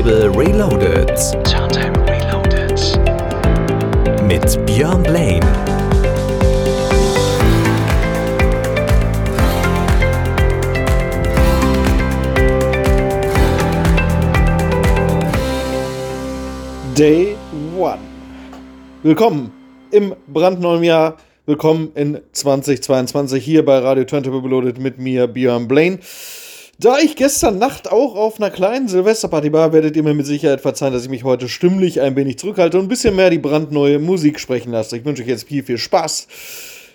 Turntable Reloaded. Turntable Reloaded. Mit Björn Blaine. Day One. Willkommen im brandneuen Jahr. Willkommen in 2022 hier bei Radio Turntable Reloaded mit mir, Björn Blaine. Da ich gestern Nacht auch auf einer kleinen Silvesterparty war, werdet ihr mir mit Sicherheit verzeihen, dass ich mich heute stimmlich ein wenig zurückhalte und ein bisschen mehr die brandneue Musik sprechen lasse. Ich wünsche euch jetzt viel, viel Spaß.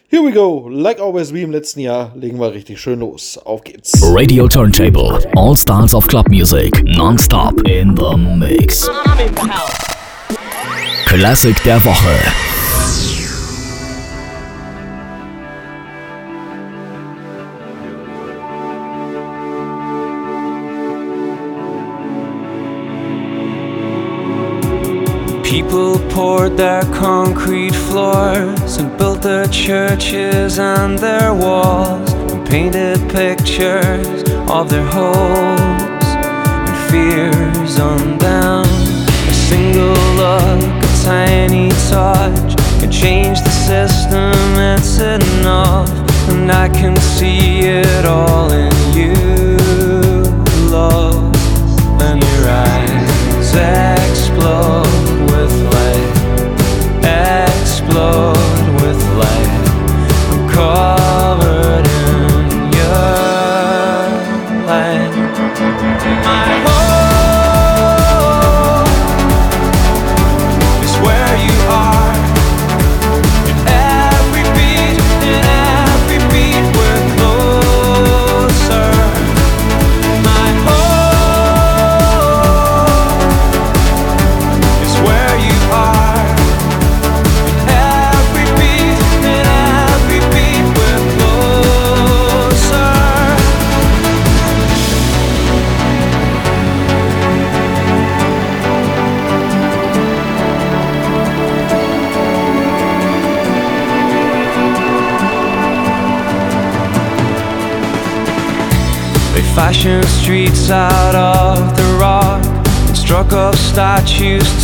Here we go. Like always, wie im letzten Jahr, legen wir richtig schön los. Auf geht's. Radio Turntable. All styles of club music. Non-stop in the mix. Classic der Woche. People poured their concrete floors and built their churches and their walls and painted pictures of their hopes and fears on them. A single look, a tiny touch can change the system, it's enough. And I can see it all in you, love, and your eyes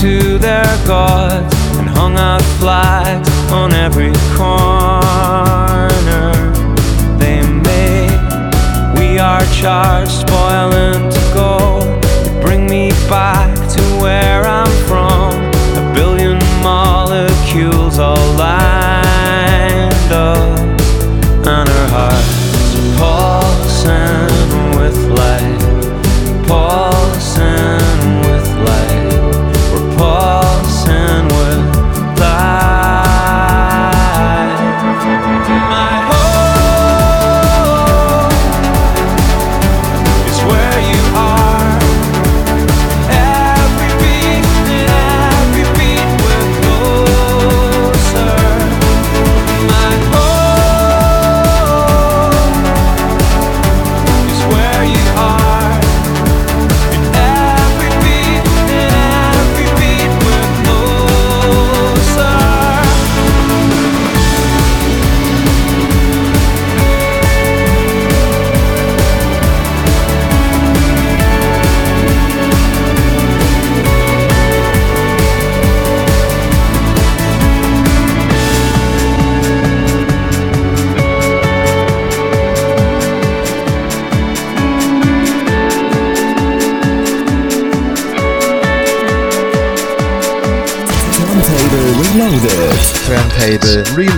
to their gods and hung out flags on every corner. They made we are charged, spoiling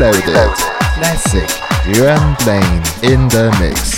Reloaded. Classic. Björn Blaine in the mix.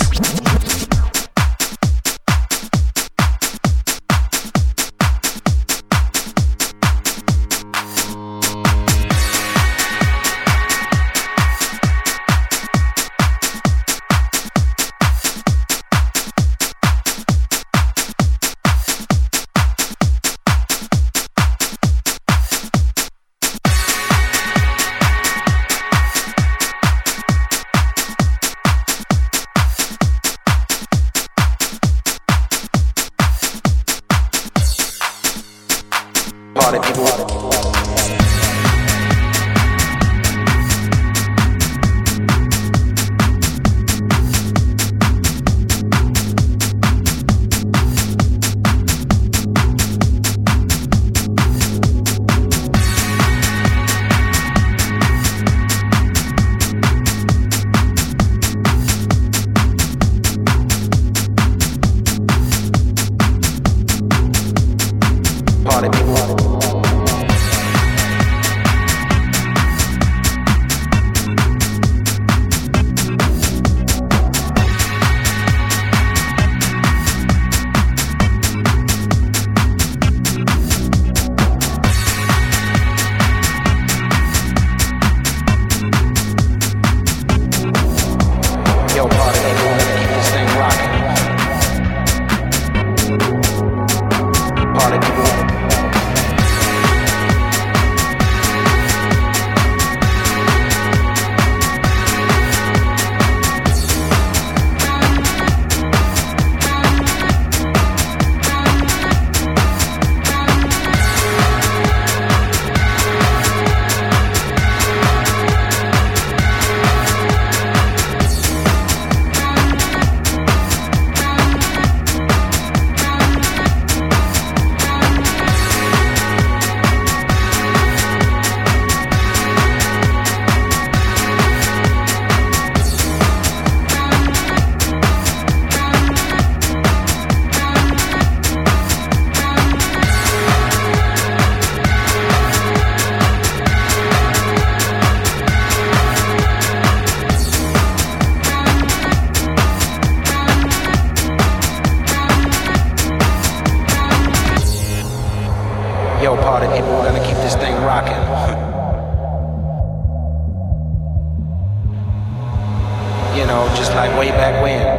Like way back when.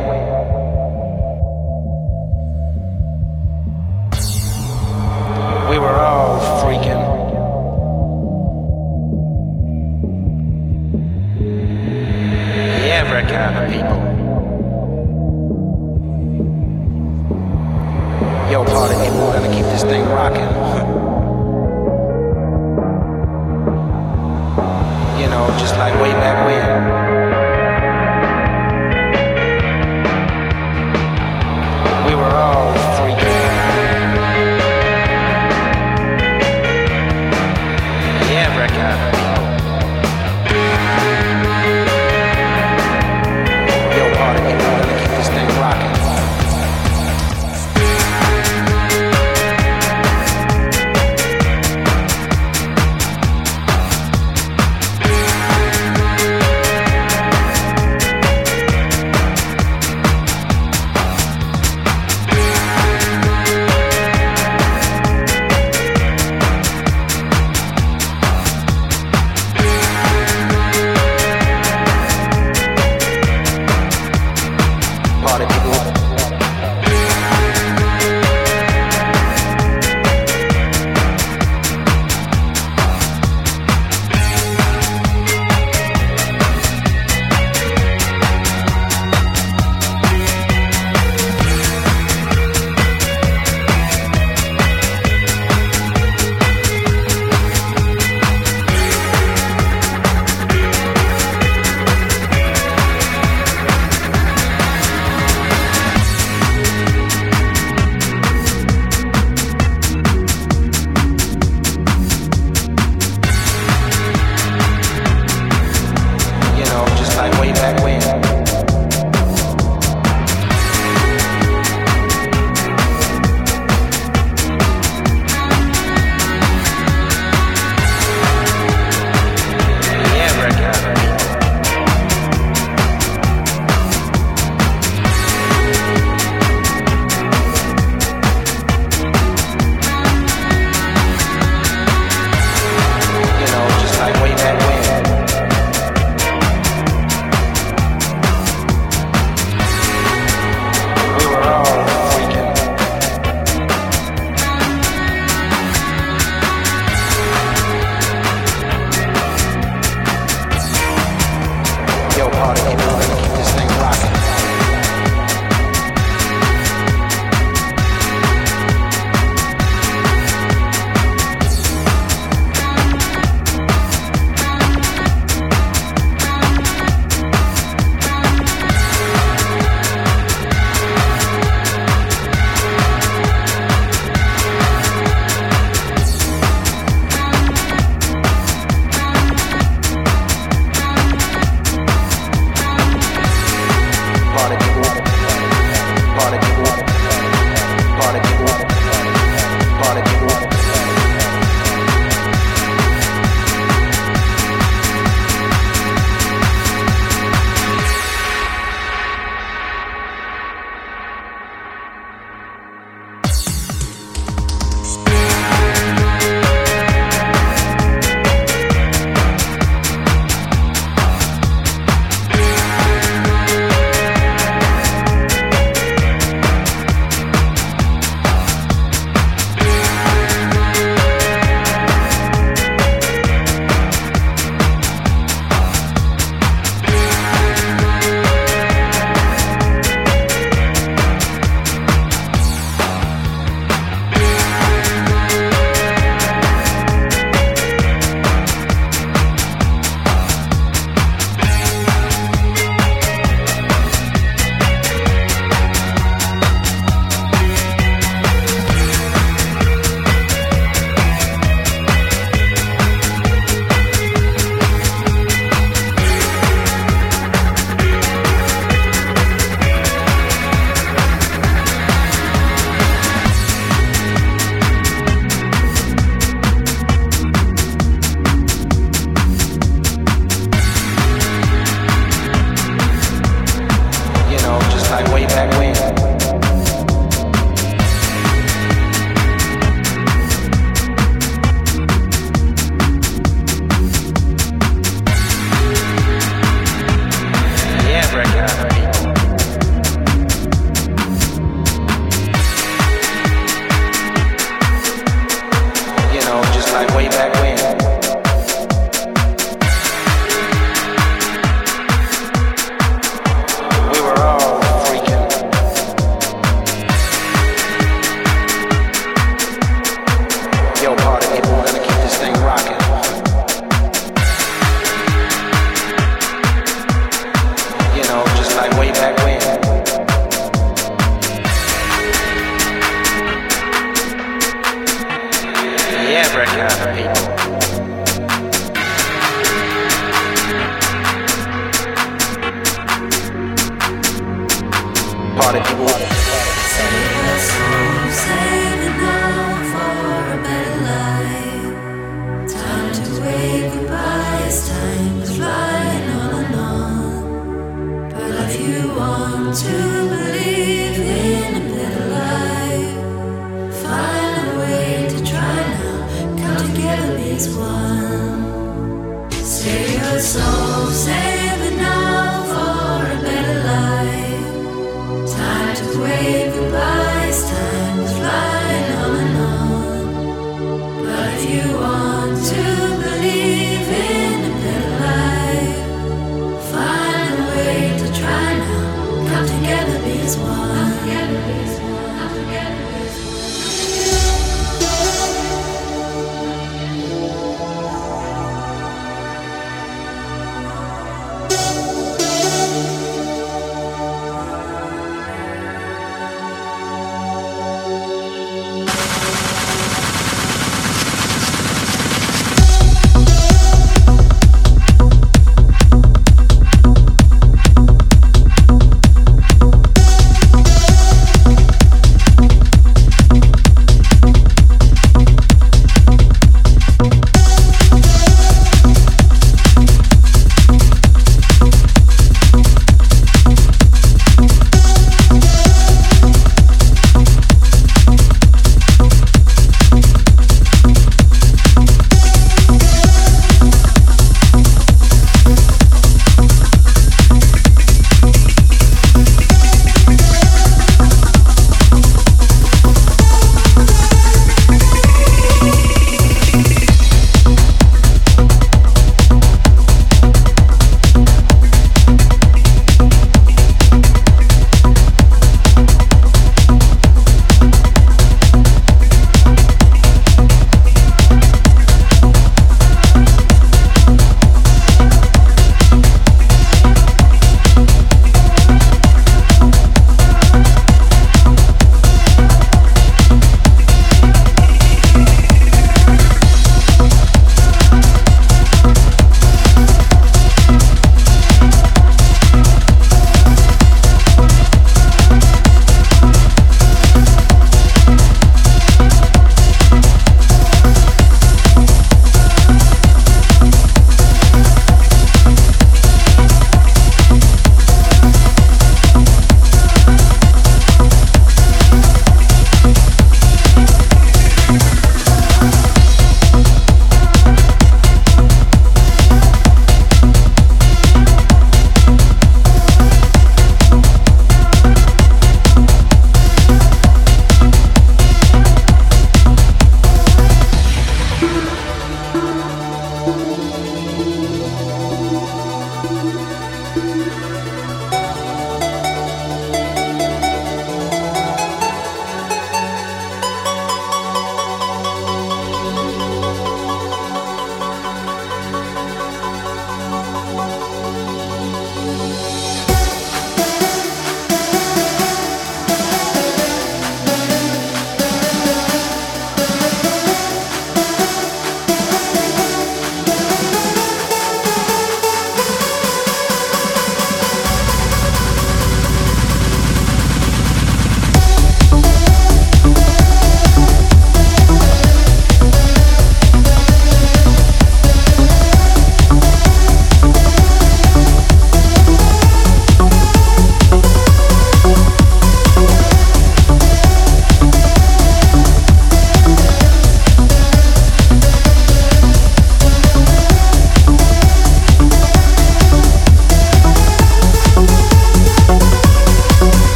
way back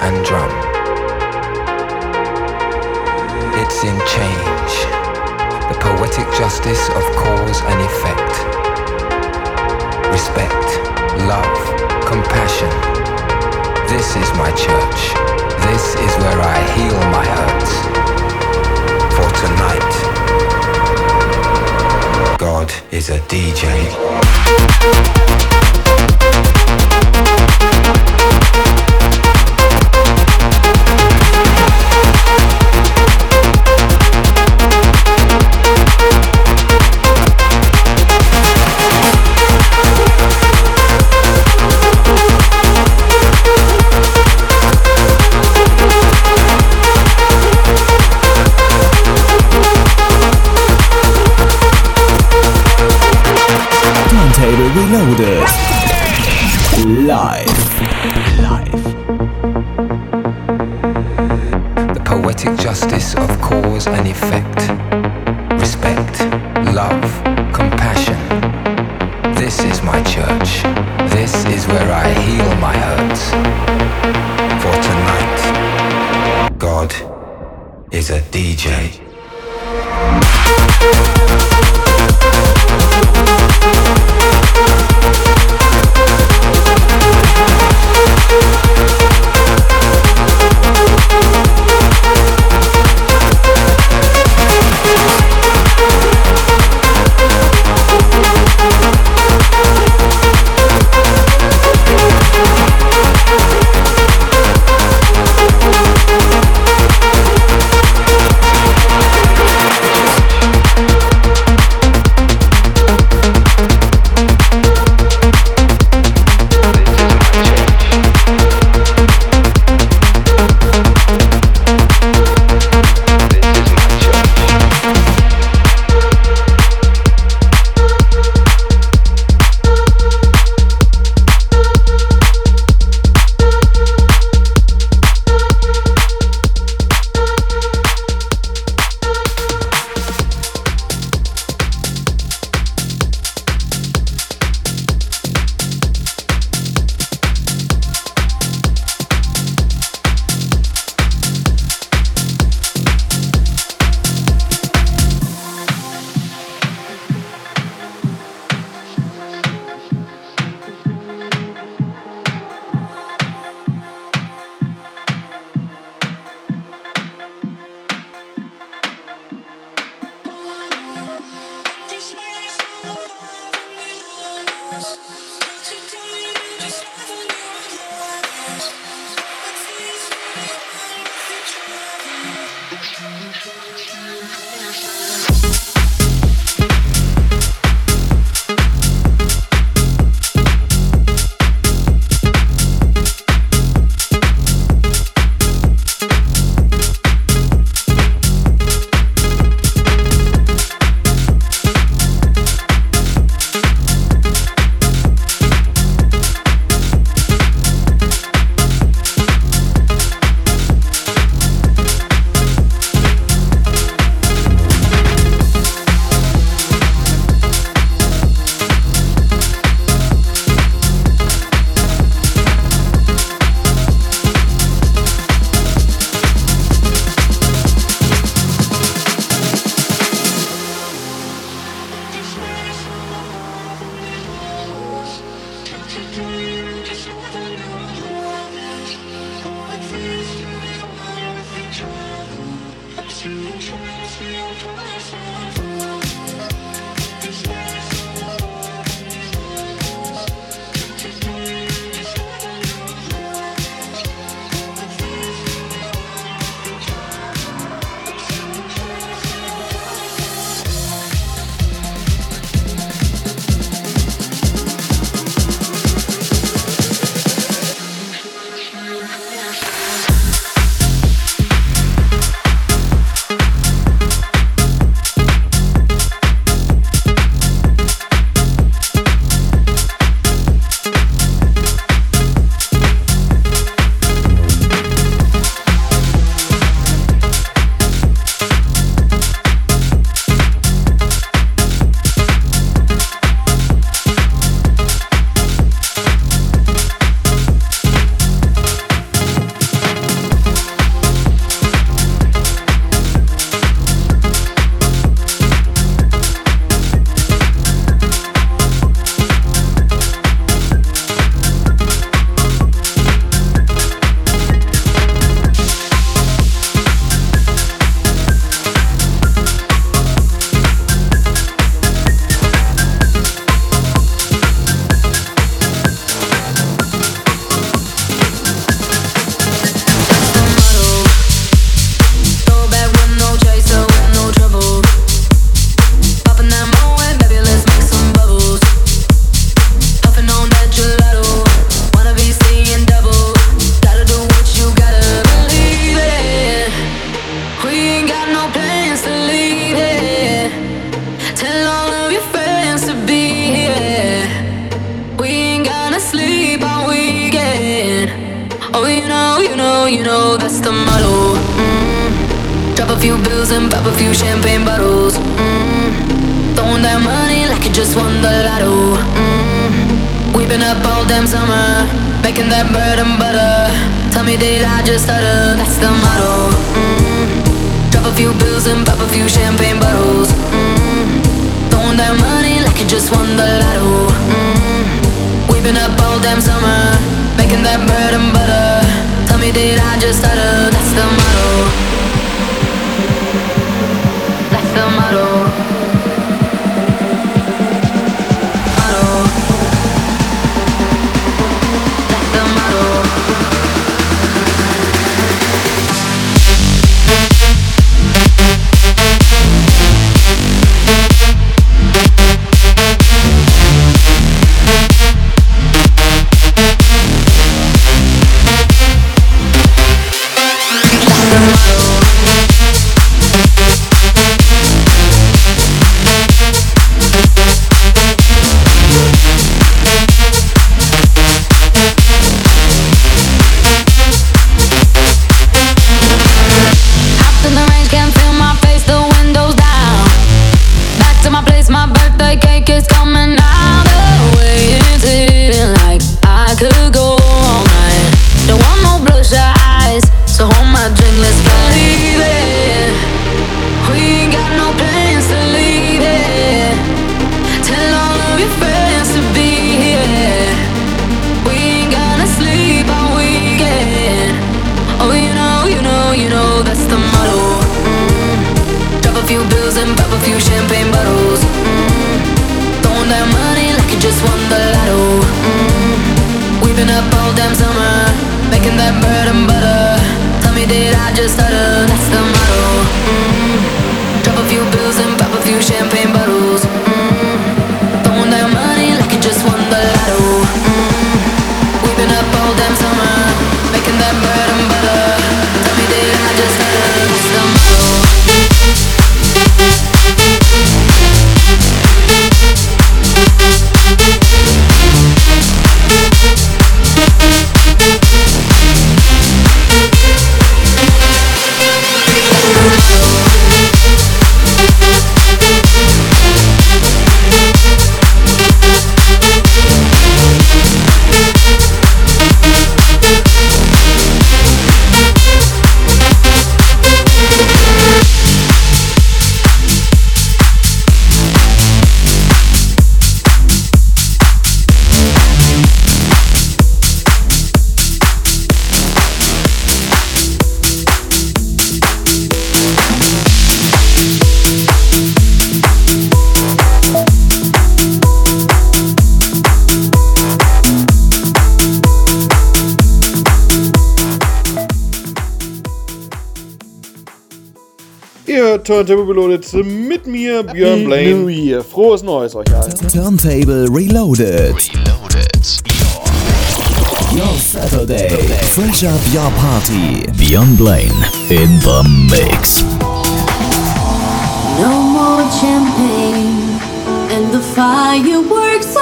and drum. It's in change, the poetic justice of cause and effect. Respect, love, compassion. This is my church. This is where I heal my hurts. For tonight, God is a DJ. Turntable Reloaded. Live. Turntable Reloaded mit mir, Björn Blaine. New Year. Frohes Neues euch allen. Turntable Reloaded. Reloaded. Your, Saturday. Fresh up your party. Björn Blaine in the mix. No more champagne and the fireworks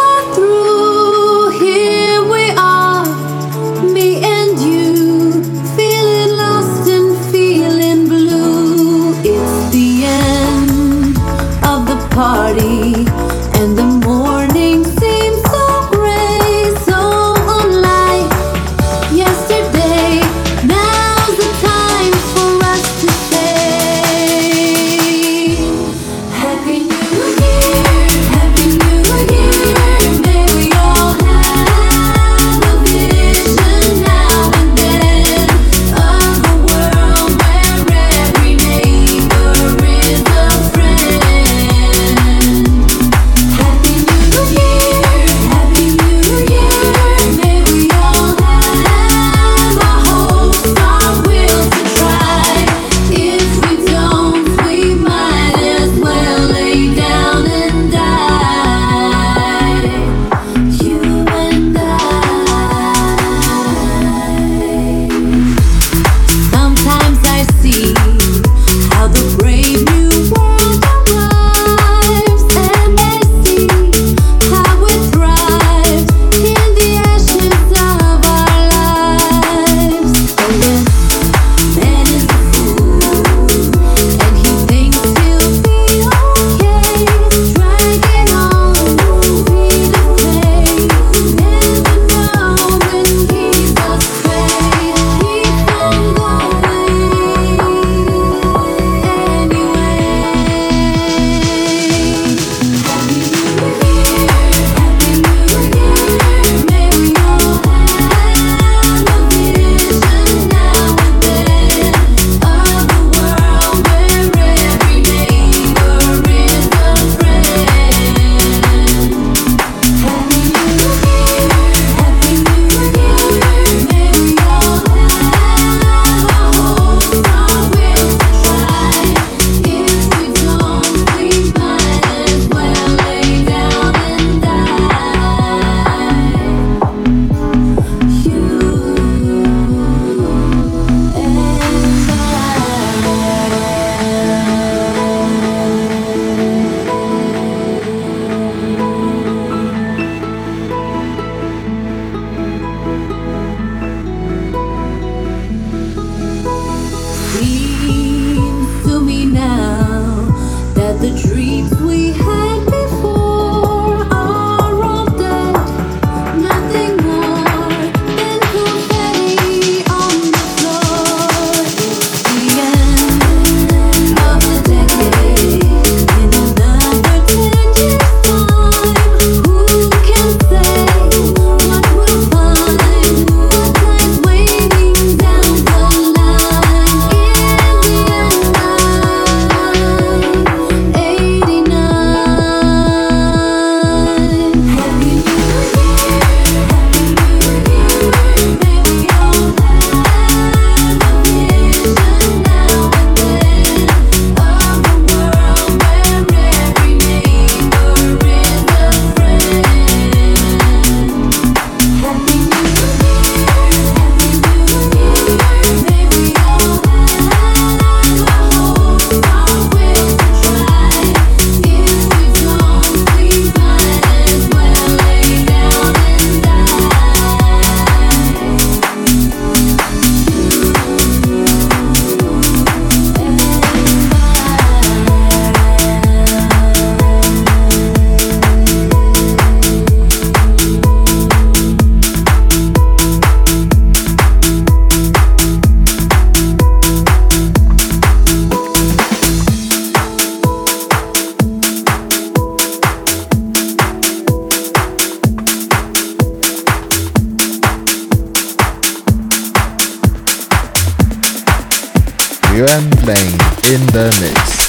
You're playing in the mix.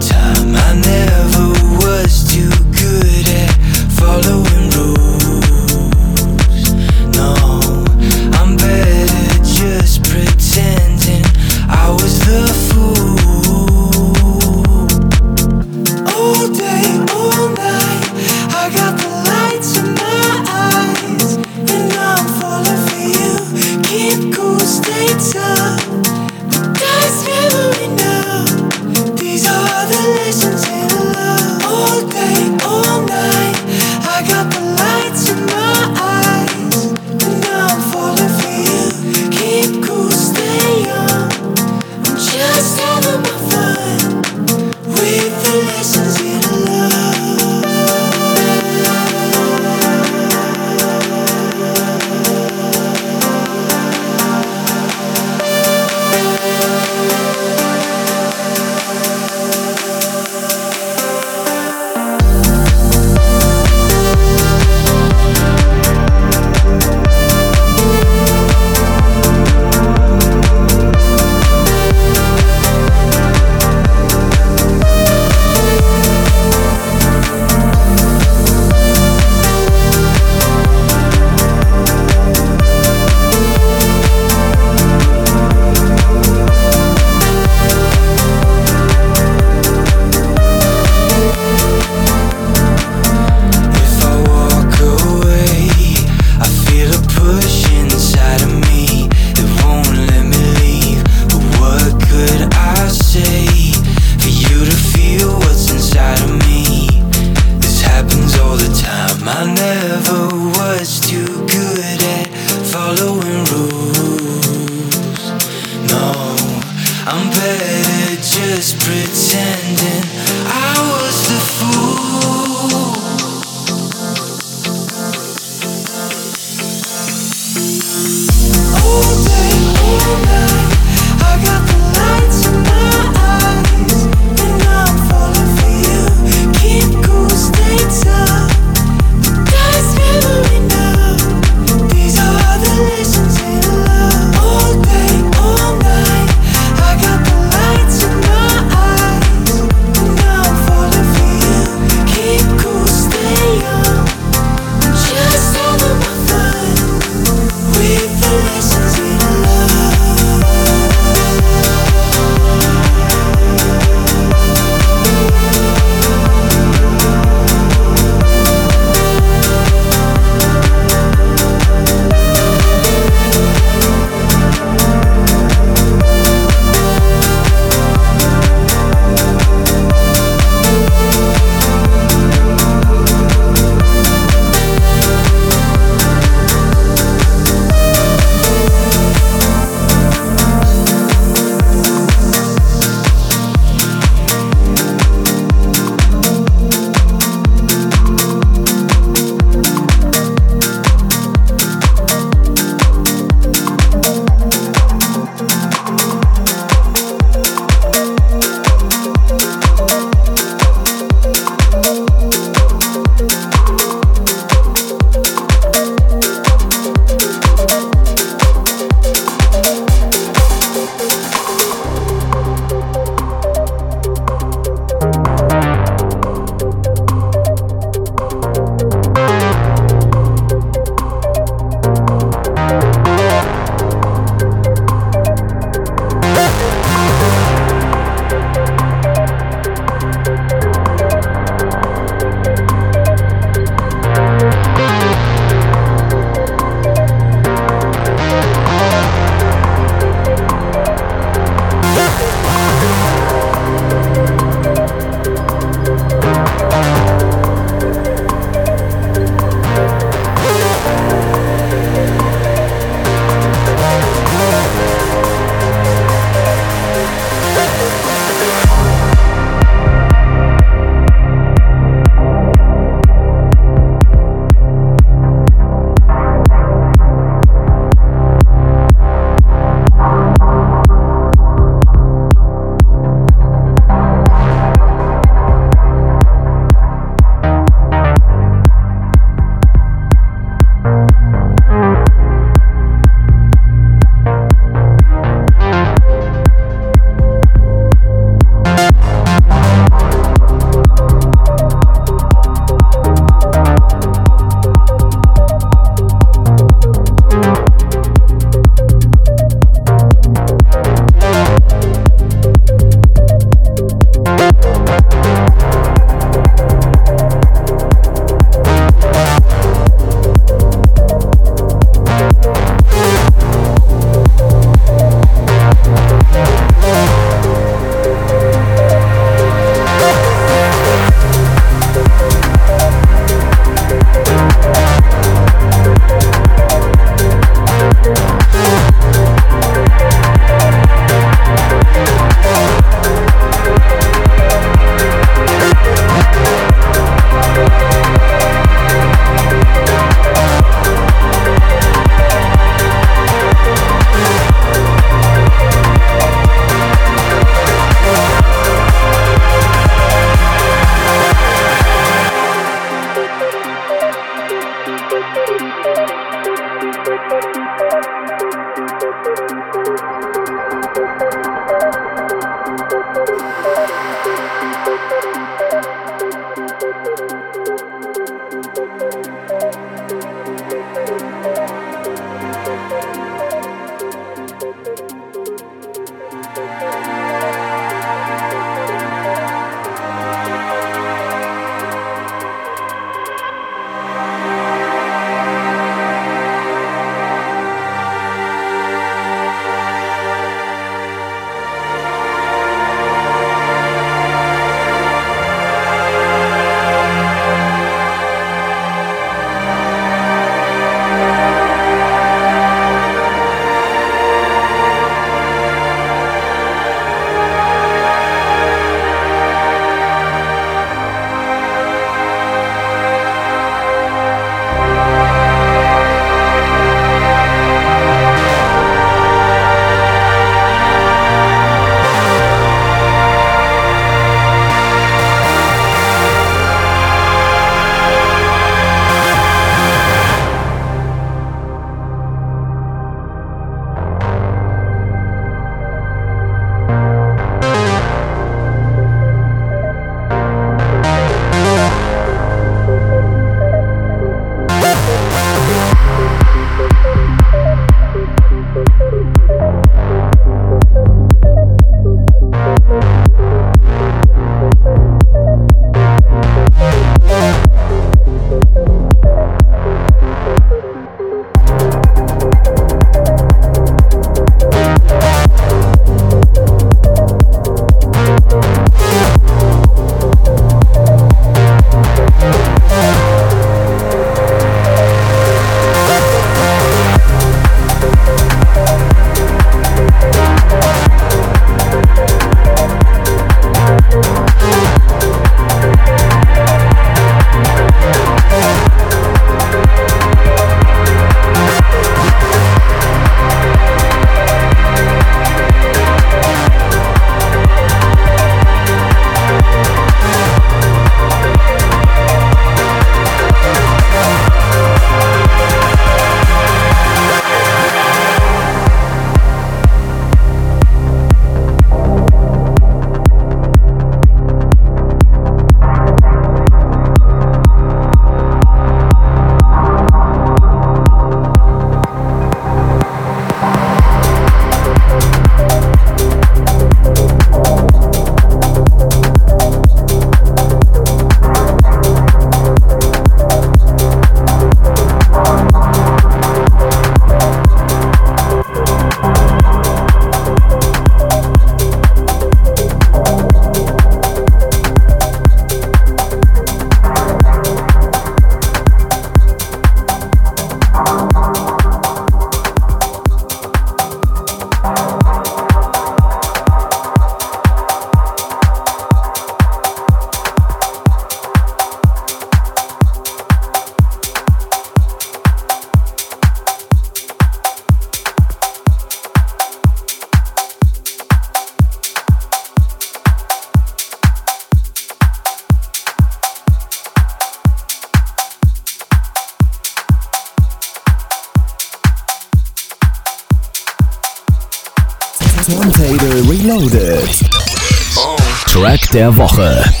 Der Woche.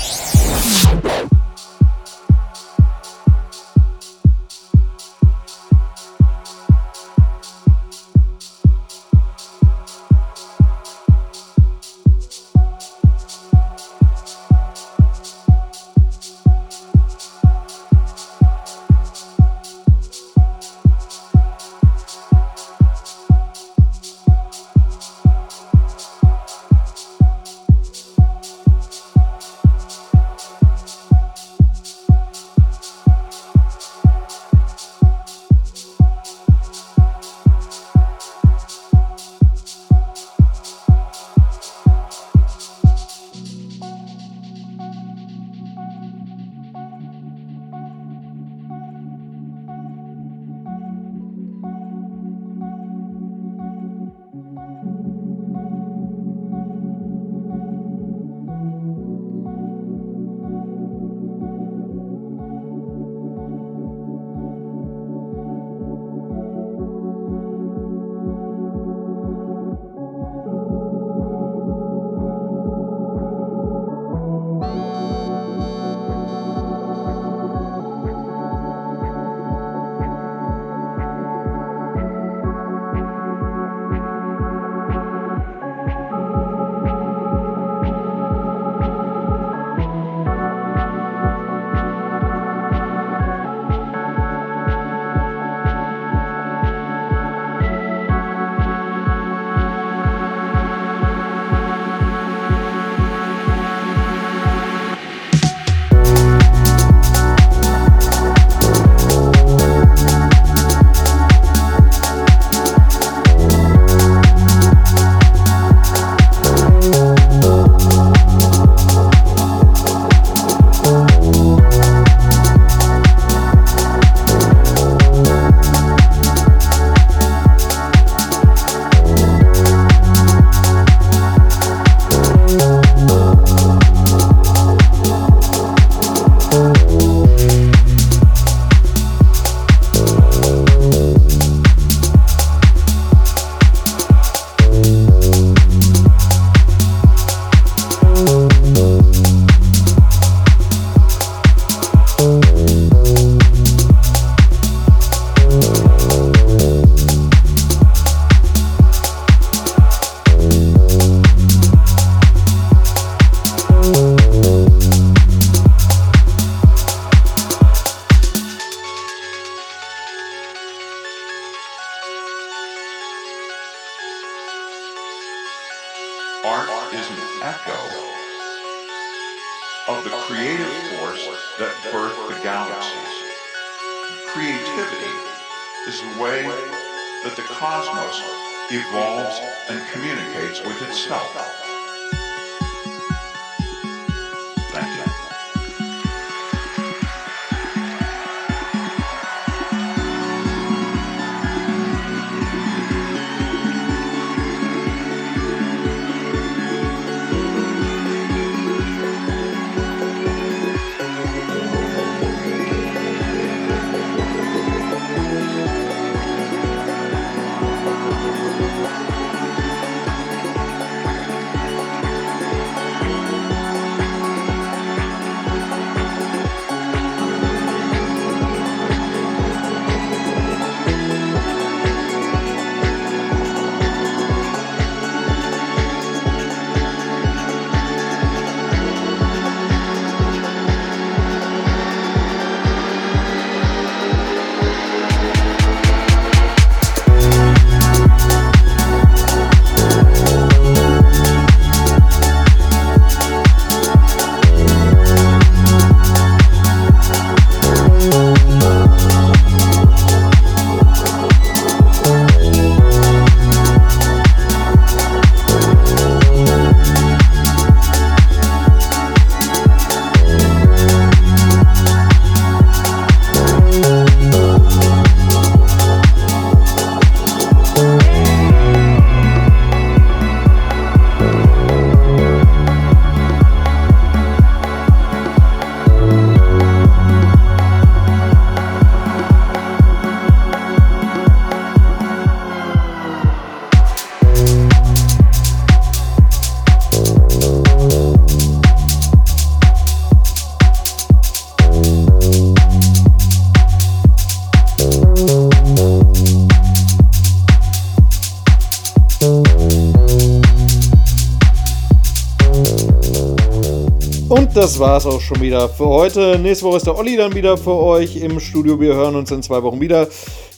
Das war's auch schon wieder für heute. Nächste Woche ist der Olli dann wieder für euch im Studio. Wir hören uns in zwei Wochen wieder.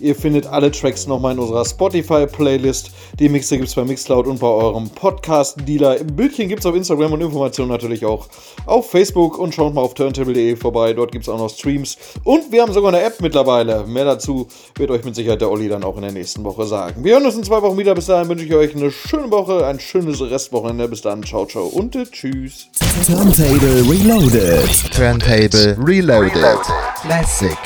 Ihr findet alle Tracks nochmal in unserer Spotify-Playlist. Die Mixe gibt es bei Mixcloud und bei eurem Podcast-Dealer. Bildchen gibt es auf Instagram und Informationen natürlich auch auf Facebook. Und schaut mal auf turntable.de vorbei. Dort gibt es auch noch Streams. Und wir haben sogar eine App mittlerweile. Mehr dazu wird euch mit Sicherheit der Olli dann auch in der nächsten Woche sagen. Wir hören uns in zwei Wochen wieder. Bis dahin wünsche ich euch eine schöne Woche, ein schönes Restwochenende. Bis dann. Ciao, ciao und äh, tschüss. Turntable Reloaded. Turntable Reloaded. Classic.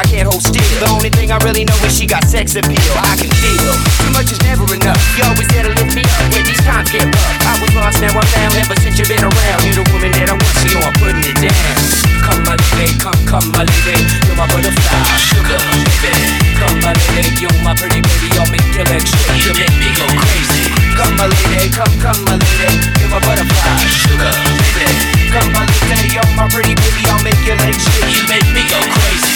I can't hold still. The only thing I really know is she got sex appeal. I can feel too much is never enough. You always there to lift me up when these times get rough. I was lost, now I'm found. Ever since you've been around, you're the woman that I want, so I'm putting it down. Come my lady, come, come my lady, you're my butterfly, sugar, baby. Come my lady, you're my pretty baby, I'll make your legs you make me go crazy. Come my lady, come, come my lady, you're my butterfly, sugar, baby. Come my lady, you're my pretty baby, I'll make your legs you make me go crazy.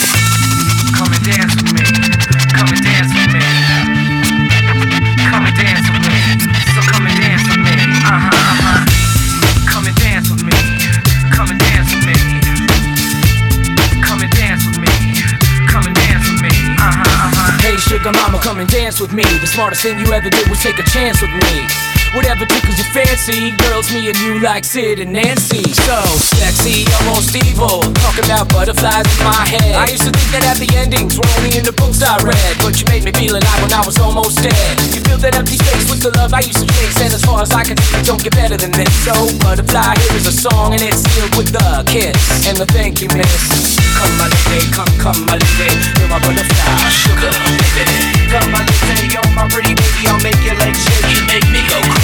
Sugar mama, come and dance with me. The smartest thing you ever did was take a chance with me. Whatever tickles your fancy, girls, me and you like Sid and Nancy. So sexy, almost evil. Talk about butterflies in my head. I used to think that happy endings were only in the books I read, but you made me feel alive when I was almost dead. You filled that empty space with the love I used to chase, and as far as I can see, don't get better than this. So butterfly, here is a song, and it's sealed with the kiss and the thank you, miss. Come my lady, come, come my lady, you're my butterfly, sugar, baby. Come my lady, you're my pretty baby, I'll make your legs shake, you make me go crazy.